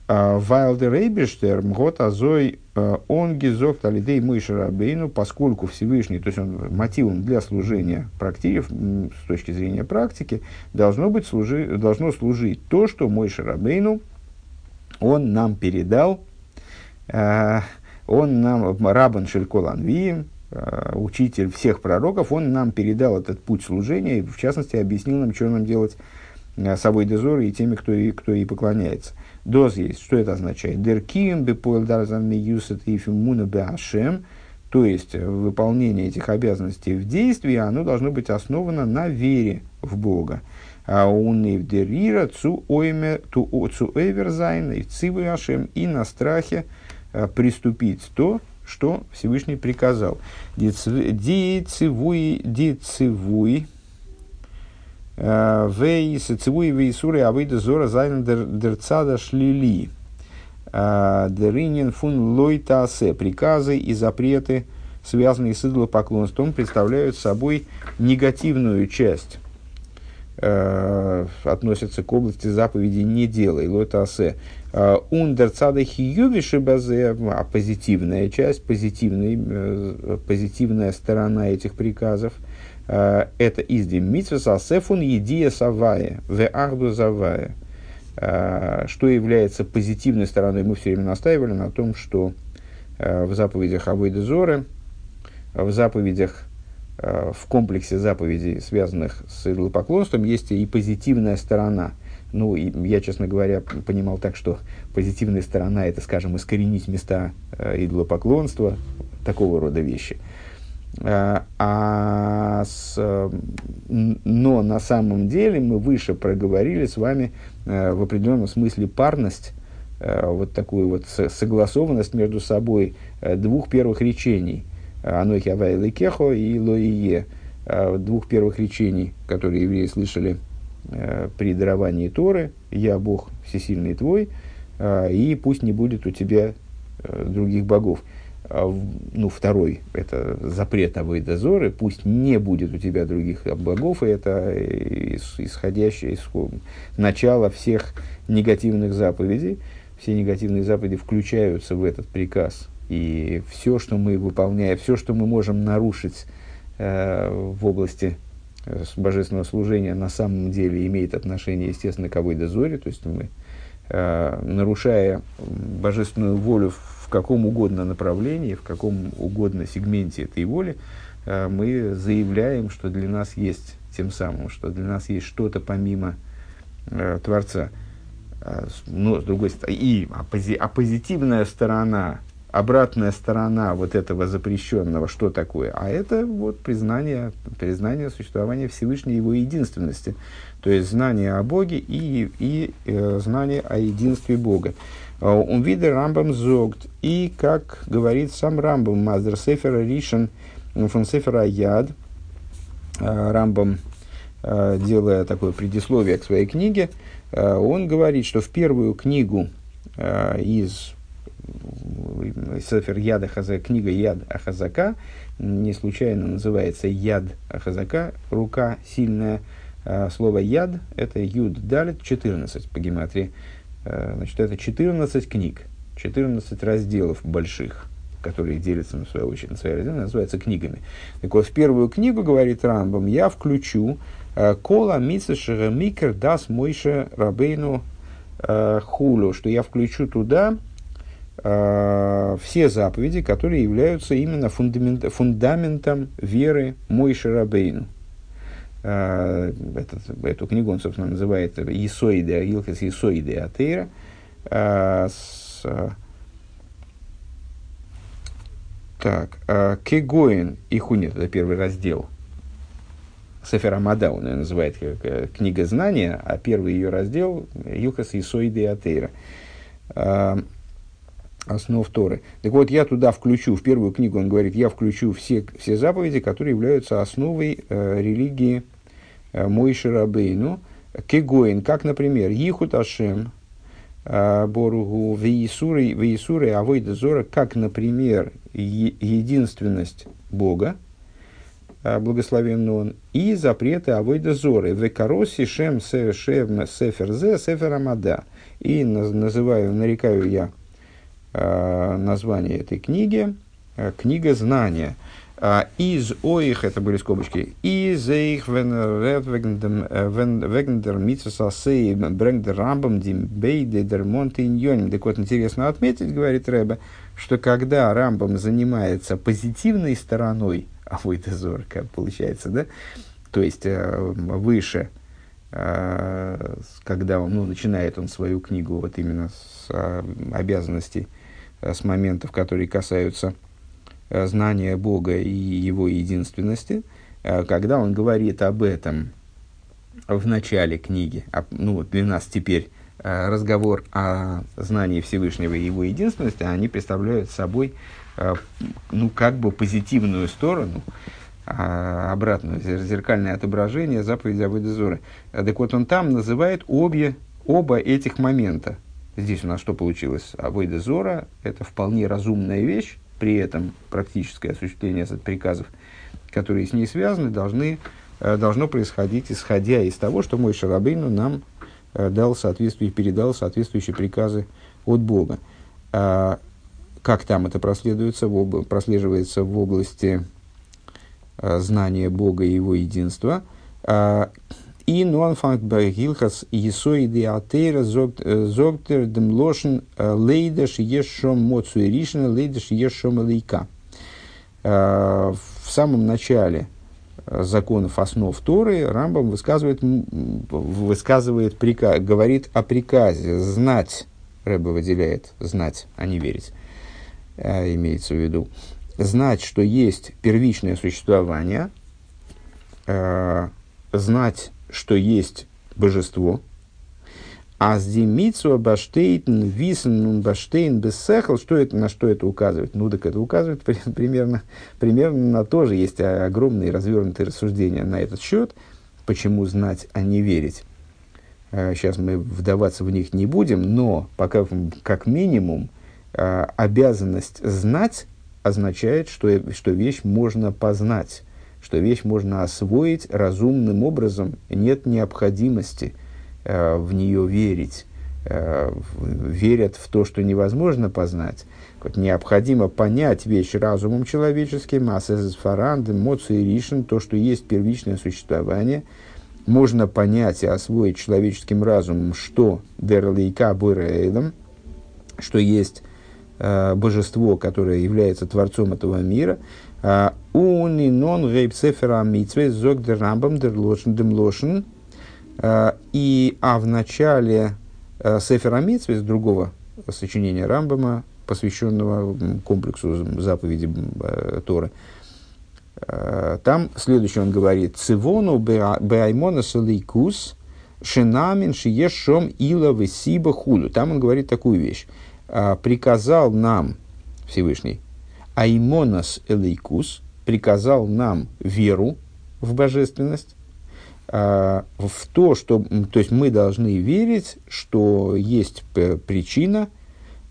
Вайлдер Эйбештер, Мгот Азой, э, он гизок талидей мыши рабейну, поскольку Всевышний, то есть он мотивом для служения практиков, с точки зрения практики, должно, быть служи, должно служить то, что мой Шарабейну, он нам передал, э, он нам, Рабан э, учитель всех пророков, он нам передал этот путь служения, и в частности объяснил нам, что нам делать с собой дозоры и теми, кто, и, кто ей поклоняется. Доз есть. Что это означает? Деркием бепоэл дарзан юсет и фимуна. То есть, э, выполнение этих обязанностей в действии, оно должно быть основано на вере в Бога. а он и вдерира цу ойме ту цу эверзайн и цивы ашем и на страхе а, приступить то, что Всевышний приказал. Дицевуй, дицевуй, вей сецевуй вейсуры авейда зора зайн дерцада шлили. Деринин фун лойтасе. Приказы и запреты, связанные с идолопоклонством, представляют собой негативную часть э, относятся к области заповеди «не делай», лотасе. Э, Ундерцада хиювиши базе, а позитивная часть, позитивный, э, позитивная сторона этих приказов, э, это издим митсвес асефун едия савая, ве ахду завая. Что является позитивной стороной, мы все время настаивали на том, что в заповедях Авойда Зоры, в заповедях в комплексе заповедей, связанных с идолопоклонством, есть и позитивная сторона. Ну, и я, честно говоря, понимал так, что позитивная сторона – это, скажем, искоренить места э, идолопоклонства, такого рода вещи. А, а с, но на самом деле мы выше проговорили с вами э, в определенном смысле парность, э, вот такую вот согласованность между собой э, двух первых речений – Анохи Авай Лекехо и Лоие, двух первых речений, которые евреи слышали э, при даровании Торы, «Я Бог всесильный твой», и пусть не будет у тебя э, других богов. А, ну, второй – это запрет Авойда Зоры, пусть не будет у тебя других богов, и это исходящее из начала всех негативных заповедей. Все негативные заповеди включаются в этот приказ и все, что мы выполняем, все, что мы можем нарушить э, в области э, божественного служения, на самом деле имеет отношение, естественно, к Авойда Зоре. То есть мы, э, нарушая божественную волю в каком угодно направлении, в каком угодно сегменте этой воли, э, мы заявляем, что для нас есть тем самым, что для нас есть что-то помимо э, Творца. А, но, с другой стороны, и а, а позитивная сторона обратная сторона вот этого запрещенного, что такое? А это вот признание, признание существования Всевышней его единственности. То есть знание о Боге и, и э, знание о единстве Бога. Он видит Рамбам зогт. И, как говорит сам Рамбам, Маздер Сефера Ришен, фон Сефера Яд, э, Рамбам, э, делая такое предисловие к своей книге, э, он говорит, что в первую книгу из Сефер Яд Ахазака, книга Яд Ахазака, не случайно называется Яд Ахазака, рука сильная. А, слово Яд – это Юд Далит, 14 по гематрии. А, значит, это 14 книг, 14 разделов больших, которые делятся, на свою очередь, на свои разделы, называются книгами. Так вот, в первую книгу, говорит Рамбам, я включу а, Кола Мицешера Микер Дас Мойше Рабейну Хулу, что я включу туда э, все заповеди, которые являются именно фундамент, фундаментом веры Мой Шарабейну. Э, этот, эту книгу он, собственно, называет Исоиде, Илхес Исоиде Атеира. Э, с, так, э, Кегоин и Хунит, это первый раздел. Сефер Амада он ее называет как книга знания, а первый ее раздел Юхас Исоиде Атеира. Основ Торы. Так вот, я туда включу, в первую книгу он говорит, я включу все, все заповеди, которые являются основой э, религии Мойши Рабейну, Кегоин, как, например, Ихут Ашем, э, Боругу, Веисуры, Веисуры, Авойда Зора, как, например, единственность Бога, э, благословен он, и запреты Авойда Зоры, Векароси, Шем, Сеферзе, Сефер Амада. И называю, нарекаю я Э, название этой книги э, «Книга знания». А, из оих, это были скобочки, из их вегендер митсасасей брэнгдер рамбам дим бейде дер монтиньоним. Так вот, интересно отметить, говорит Рэбе, что когда Рамбам занимается позитивной стороной Авойдезор, как получается, да, то есть э, выше, когда он, ну, начинает он свою книгу вот именно с обязанностей Э, с моментов, которые касаются э, знания Бога и Его единственности, э, когда он говорит об этом в начале книги, а, ну, для нас теперь э, разговор о знании Всевышнего и его единственности, они представляют собой, э, ну, как бы позитивную сторону, а, обратное, зеркальное отображение заповеди Авойдезоры. Так вот, он там называет обе, оба этих момента. Здесь у нас что получилось? Авойдезора – это вполне разумная вещь, при этом практическое осуществление приказов, которые с ней связаны, должны Э, должно происходить, исходя из того, что мой Шарабейну нам э, дал соответствующие, передал соответствующие приказы от Бога. А, как там это проследуется, в об, прослеживается в области а, знания Бога и Его единства. И нуанфанг бергилхас есоиды атеира зогтер дем лошен лейдаш ешом моцу и ришна лейдаш ешом лейка. В самом начале законов основ Торы, Рамбам высказывает, высказывает приказ, говорит о приказе знать, Рэба выделяет знать, а не верить, а, имеется в виду, знать, что есть первичное существование, а, знать, что есть божество – а с демитсу баштейтн висен баштейн бессехл, что это, на что это указывает? Ну, так это указывает примерно, примерно на то же. Есть огромные развернутые рассуждения на этот счет, почему знать, а не верить. Сейчас а, мы вдаваться в них не будем, но пока, как минимум, а, обязанность знать означает, что, что вещь можно познать, что вещь можно освоить разумным образом, нет необходимости – Э, в нее верить, э, верят в то, что невозможно познать. Вот необходимо понять вещь разумом человеческим, а фаранд, и ришен, то, что есть первичное существование, можно понять и освоить человеческим разумом, что дерлейка бурейлом, что есть э, божество, которое является творцом этого мира, а, уни нон гейпсефера митве зог дер рамбам дер лошен дем лошен, Э, и, а в начале э, Сефера Митсвис, другого сочинения Рамбама, посвященного комплексу заповедей э, Торы, там следующее он говорит, «Цивону беаймона салейкус шинамин шиешом ила весиба хулю». Там он говорит такую вещь. «Приказал нам, Всевышний, аймонас элейкус, приказал нам веру в божественность, а, в то, что то есть мы должны верить, что есть причина,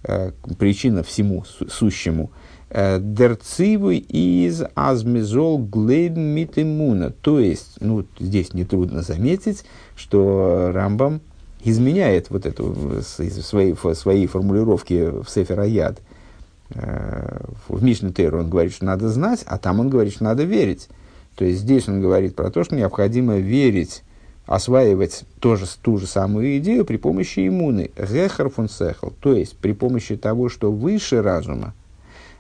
э, причина всему сущему. Э, Дерцивы из азмизол глейб митимуна. То есть, ну, здесь нетрудно заметить, что Рамбам изменяет вот эту свои, свои формулировки в Сефер Аяд. Э, в Мишне он говорит, что надо знать, а там он говорит, что надо верить. То есть здесь он говорит про то, что необходимо верить, осваивать тоже, ту же самую идею при помощи иммуны. Гехар фун сехл, то есть при помощи того, что выше разума.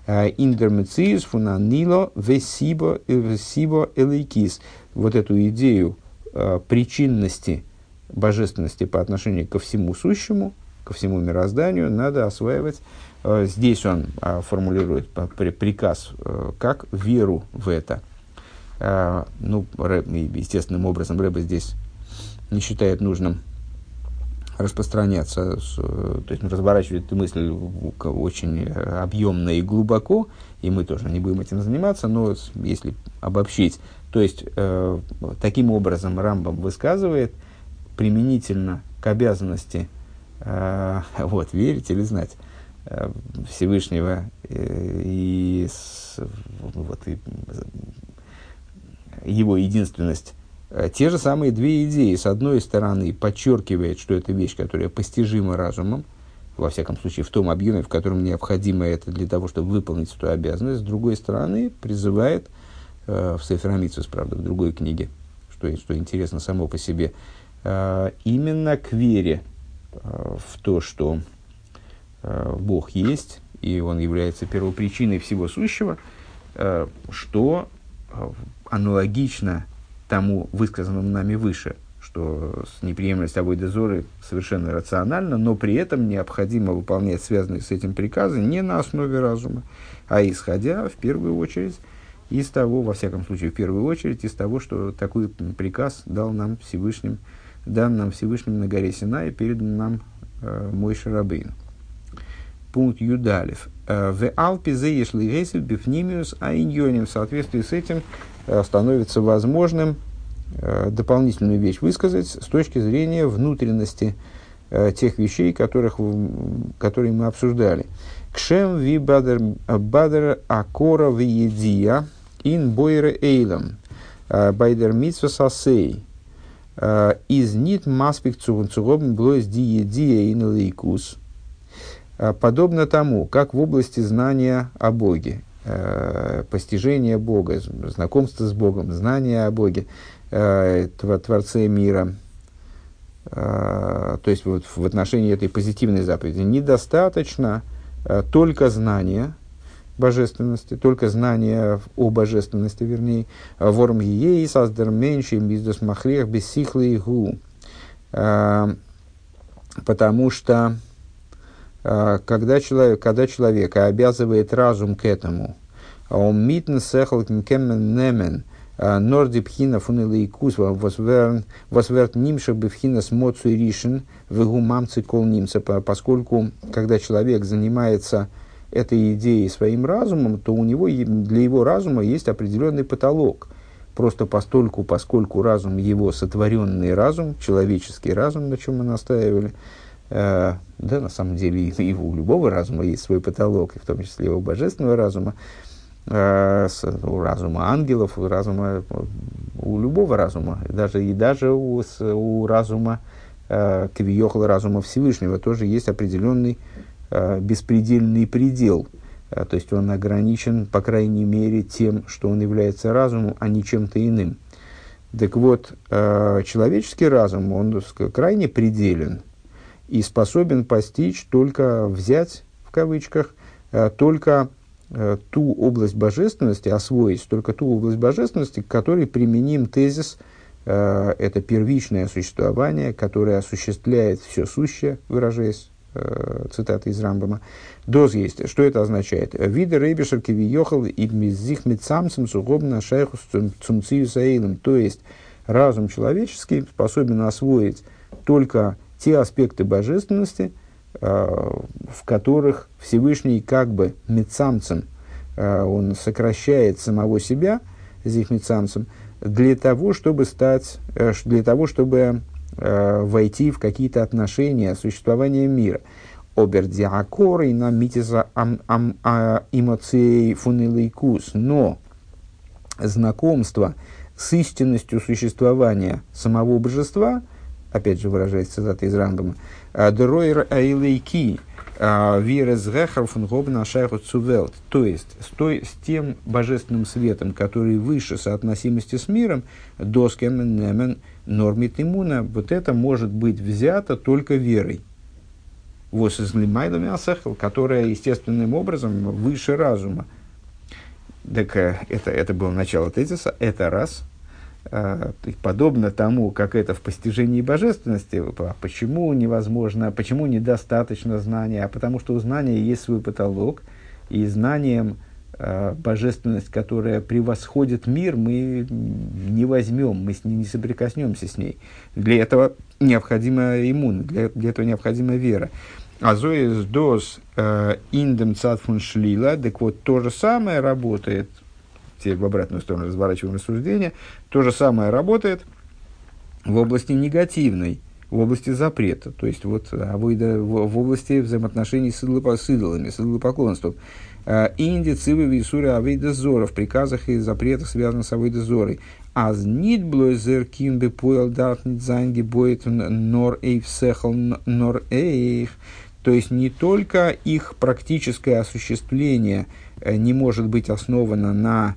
Э, Индермециус фунанило весибо весибо элейкис. Вот эту идею э, причинности божественности по отношению ко всему сущему, ко всему мирозданию, надо осваивать. Э, здесь он формулирует приказ как веру в это – ну, естественным образом Рэба здесь не считает нужным распространяться, то есть разворачивает эту мысль очень объемно и глубоко, и мы тоже не будем этим заниматься, но если обобщить, то есть э, таким образом Рамбам высказывает применительно к обязанности э, вот, верить или знать. э, Всевышнего э, и, вот, и его единственность, э, те же самые две идеи. С одной стороны, подчеркивает, что это вещь, которая постижима разумом, во всяком случае, в том объеме, в котором необходимо это для того, чтобы выполнить эту обязанность. С другой стороны, призывает э, в Сеферамицус, правда, в другой книге, что, что интересно само по себе, э, именно к вере э, в то, что э, Бог есть, и Он является первопричиной всего сущего, э, что э, аналогично тому высказанному нами выше, что неприемлемость обои дозоры совершенно рациональна, но при этом необходимо выполнять связанные с этим приказы не на основе разума, а исходя в первую очередь из того, во всяком случае, в первую очередь, из того, что такой приказ дал нам Всевышним, дан нам Всевышним на горе Синай, передан нам э, мой Шарабейн. Пункт Юдалев. Э, в Алпе заешли гейсел бифнимиус а В соответствии с этим э, становится возможным э, дополнительную вещь высказать с точки зрения внутренности тех вещей, которых, которые мы обсуждали. Кшем ви бадер, бадер акора ви едия ин бойре эйлам байдер митсва сасей из нит маспик цугубн блойс ди едия ин лейкус подобно тому, как в области знания о Боге, постижения Бога, знакомства с Богом, знания о Боге, Творце мира, то есть вот в отношении этой позитивной заповеди, недостаточно – Э, только знание божественности, только знание о божественности, вернее, ворм ей создер меньше бизнес махрех бессихлый гу. Э, потому что э, когда человек, когда человека обязывает разум к этому, он митн сехал кемен немен, норди пхина фунилейкус восверт нимша бифхина с моцу ришен вегу мамцы кол нимца, поскольку когда человек занимается этой идеей своим разумом, то у него для его разума есть определенный потолок. Просто постольку, поскольку разум его сотворенный разум, человеческий разум, на чем мы настаивали, э, да, на самом деле и у любого разума есть свой потолок, и в том числе и у божественного разума, э, у разума ангелов, у разума, у любого разума, даже, и даже у, у разума э, Квиехал разума Всевышнего тоже есть определенный э, беспредельный предел. Э, то есть он ограничен, по крайней мере, тем, что он является разумом, а не чем-то иным. Так вот, э, человеческий разум, он крайне пределен и способен постичь только взять, в кавычках, э, только э, ту область божественности, освоить только ту область божественности, к которой применим тезис – Э, это первичное существование, которое осуществляет все сущее, выражаясь цитата из Рамбама. Доз есть. Что это означает? Виды рейбишер кивиехал и мизих митсамцем сугубно шайхус цумцию саилом. То есть, разум человеческий способен освоить только те аспекты божественности, э, в которых Всевышний как бы митсамцем, он сокращает самого себя, зих митсамцем, для того, чтобы стать, э, для того, чтобы э, войти в какие-то отношения существования мира. Обердиакор и на митиза а, эмоций фунилейкус. Но знакомство с истинностью существования самого божества, опять же выражаясь цитатой из Рамбама, «Дройр айлейки» Вирес Гехар фун Гобна Шайху Цувелт. То есть, с, той, с тем божественным светом, который выше соотносимости с миром, доскен немен нормит иммуна, вот это может быть взято только верой. Вот из которая естественным образом выше разума. Так э, это, это было начало тезиса, это раз – подобно тому, как это в постижении божественности, а почему невозможно, почему недостаточно знания, а потому что у знания есть свой потолок, и знанием э, божественность, которая превосходит мир, мы не возьмем, мы с ней не соприкоснемся с ней. Для этого необходима иммун, для, для этого необходима вера. А дос индем цатфун шлила, так вот то же самое работает теперь в обратную сторону разворачиваем рассуждение, то же самое работает в области негативной, в области запрета, то есть вот авойда, в, в области взаимоотношений с, идолопо, с идолами, с идолопоклонством. А, Инди, цивы, висуры, авейда зора, в приказах и запретах, связанных с авейда зорой. Аз нит блойзер кимбе поел дат нит занги боет нор эйв сехал нор эйв. То есть не только их практическое осуществление э, не может быть основано на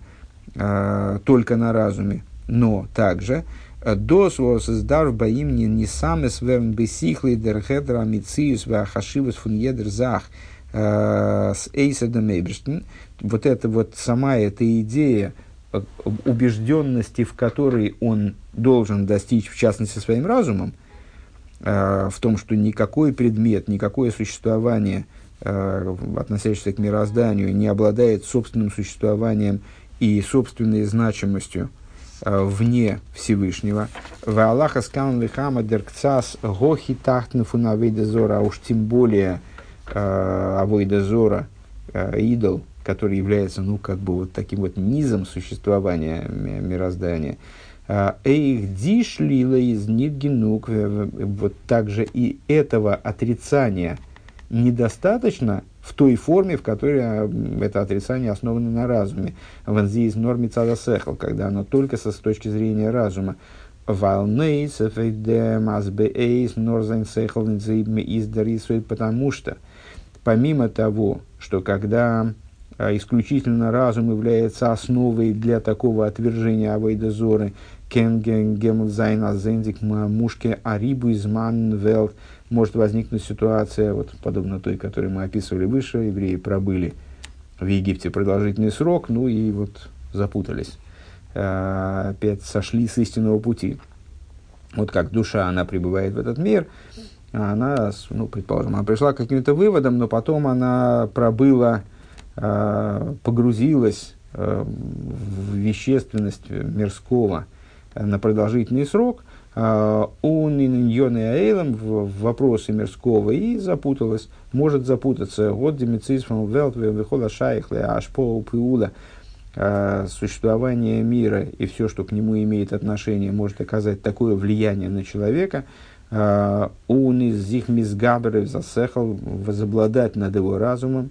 э, только на разуме, но также э, Дос издар баим не саме сверн бесихли дер хедра мициус ва хашивус фун едер зах э, с эйседом эйберштен. Вот это вот сама эта идея э, убежденности, в которой он должен достичь, в частности, своим разумом, в том, что никакой предмет, никакое существование, относящееся к мирозданию, не обладает собственным существованием и собственной значимостью э, вне Всевышнего. В Аллаха скан лихама деркцас гохи тахтну фунавейда а уж тем более э, авойда зора, э, идол, который является, ну, как бы вот таким вот низом существования мироздания. Эйх дишлила из нидгенук, вот также и этого отрицания недостаточно в той форме, в которой а, это отрицание основано на разуме. Ванзи из норме сехал, когда оно только со, с точки зрения разума. Потому что, помимо того, что когда а, исключительно разум является основой для такого отвержения Авейда Зоры, Кенген Гемлзайн Азендик Мушке Арибу Изман Велт, может возникнуть ситуация, вот, подобно той, которую мы описывали выше, евреи пробыли в Египте продолжительный срок, ну и вот запутались, а, опять сошли с истинного пути. Вот как душа, она пребывает в этот мир, она, ну, предположим, она пришла к каким-то выводам, но потом она пробыла, а, погрузилась а, в вещественность мирского на продолжительный срок, у Ниньоны Аэйлом в вопросы мирского и запуталась, может запутаться. Вот демицизм велт выхода шайхле ашпо пиула существование мира и все, что к нему имеет отношение, может оказать такое влияние на человека. Он из зих мизгаберев засехал возобладать над его разумом.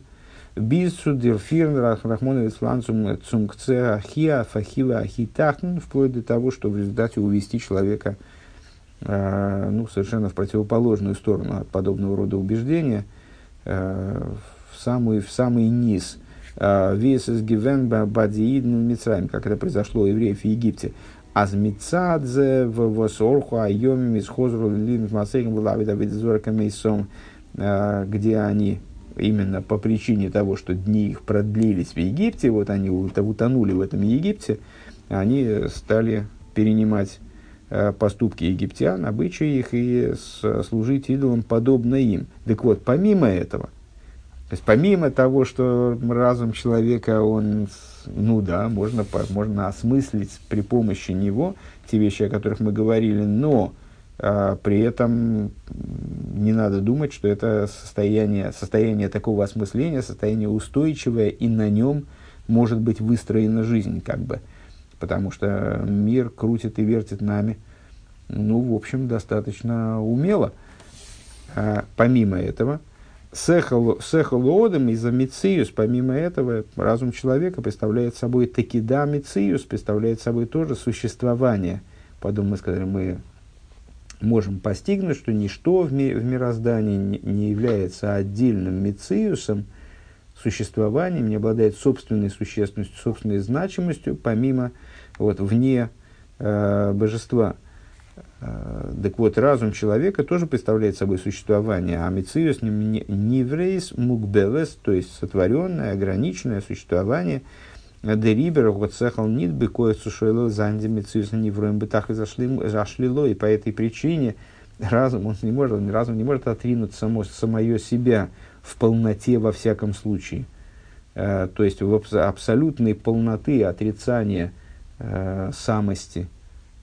Бису дерфирн рахмоновец фланцум цумкце ахия фахива ахитахн, вплоть до того, что в результате увести человека ну, совершенно в противоположную сторону от подобного рода убеждения, э, в самый, в самый низ. Э, Вес из Гивен Бадиидн Мицраем, как это произошло у евреев в Египте. Азмицадзе в Восорху Айоми Мисхозру Лин Масейгам Лавида Видзора Мейсом, где они именно по причине того, что дни их продлились в Египте, вот они утонули в этом Египте, они стали перенимать Э, поступки египтян, обычаи их и служить идолам подобно им. Так вот, помимо этого, то есть помимо того, что разум человека, он, ну да, можно, можно осмыслить при помощи него те вещи, о которых мы говорили, но а, при этом не надо думать, что это состояние, состояние такого осмысления, состояние устойчивое, и на нем может быть выстроена жизнь, как бы потому что мир крутит и вертит нами, ну, в общем, достаточно умело. А, помимо этого, сехалодом из-за мициус, помимо этого, разум человека представляет собой такида мициус, представляет собой тоже существование. Потом мы сказали, мы можем постигнуть, что ничто в, ми- в мироздании не, не является отдельным мициусом, существованием, не обладает собственной существенностью, собственной значимостью, помимо вот, вне э, божества. Э, так вот, разум человека тоже представляет собой существование, а мициус неврейс мукбелес, то есть сотворенное, ограниченное существование, дерибер вот сехал нит бы кое сушойло занди мициус невроем бы так и зашлило, и по этой причине разум, он не может, разум не может отринуть само, самое себя в полноте во всяком случае. Э, то есть в абсолютной полноты отрицания – э, самости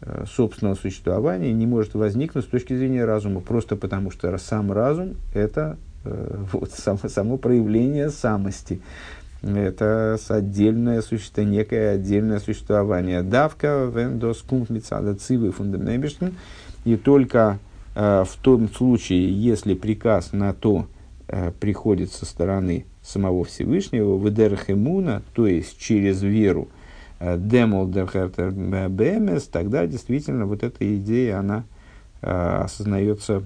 э, собственного существования не может возникнуть с точки зрения разума, просто потому что сам разум – это вот, само, само проявление самости. Это отдельное существование, некое отдельное существование. Давка вендос кумфмицада цивы фундаментбиштен. И только э, в том случае, если приказ на то приходит со стороны самого Всевышнего, выдерхемуна, то есть через веру, демол дерхертер бмс, тогда действительно вот эта идея, она э, осознается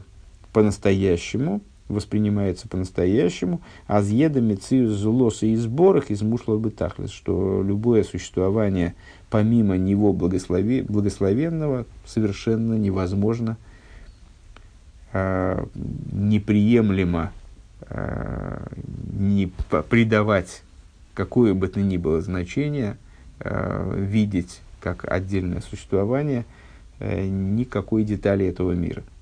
по-настоящему, воспринимается по-настоящему, а с едами циус злоса и сборах из мушлов бытахлес, что любое существование помимо него благослови, благословенного совершенно невозможно, э, неприемлемо э, не придавать какое бы то ни было значение – э, видеть как отдельное существование э, никакой детали этого мира –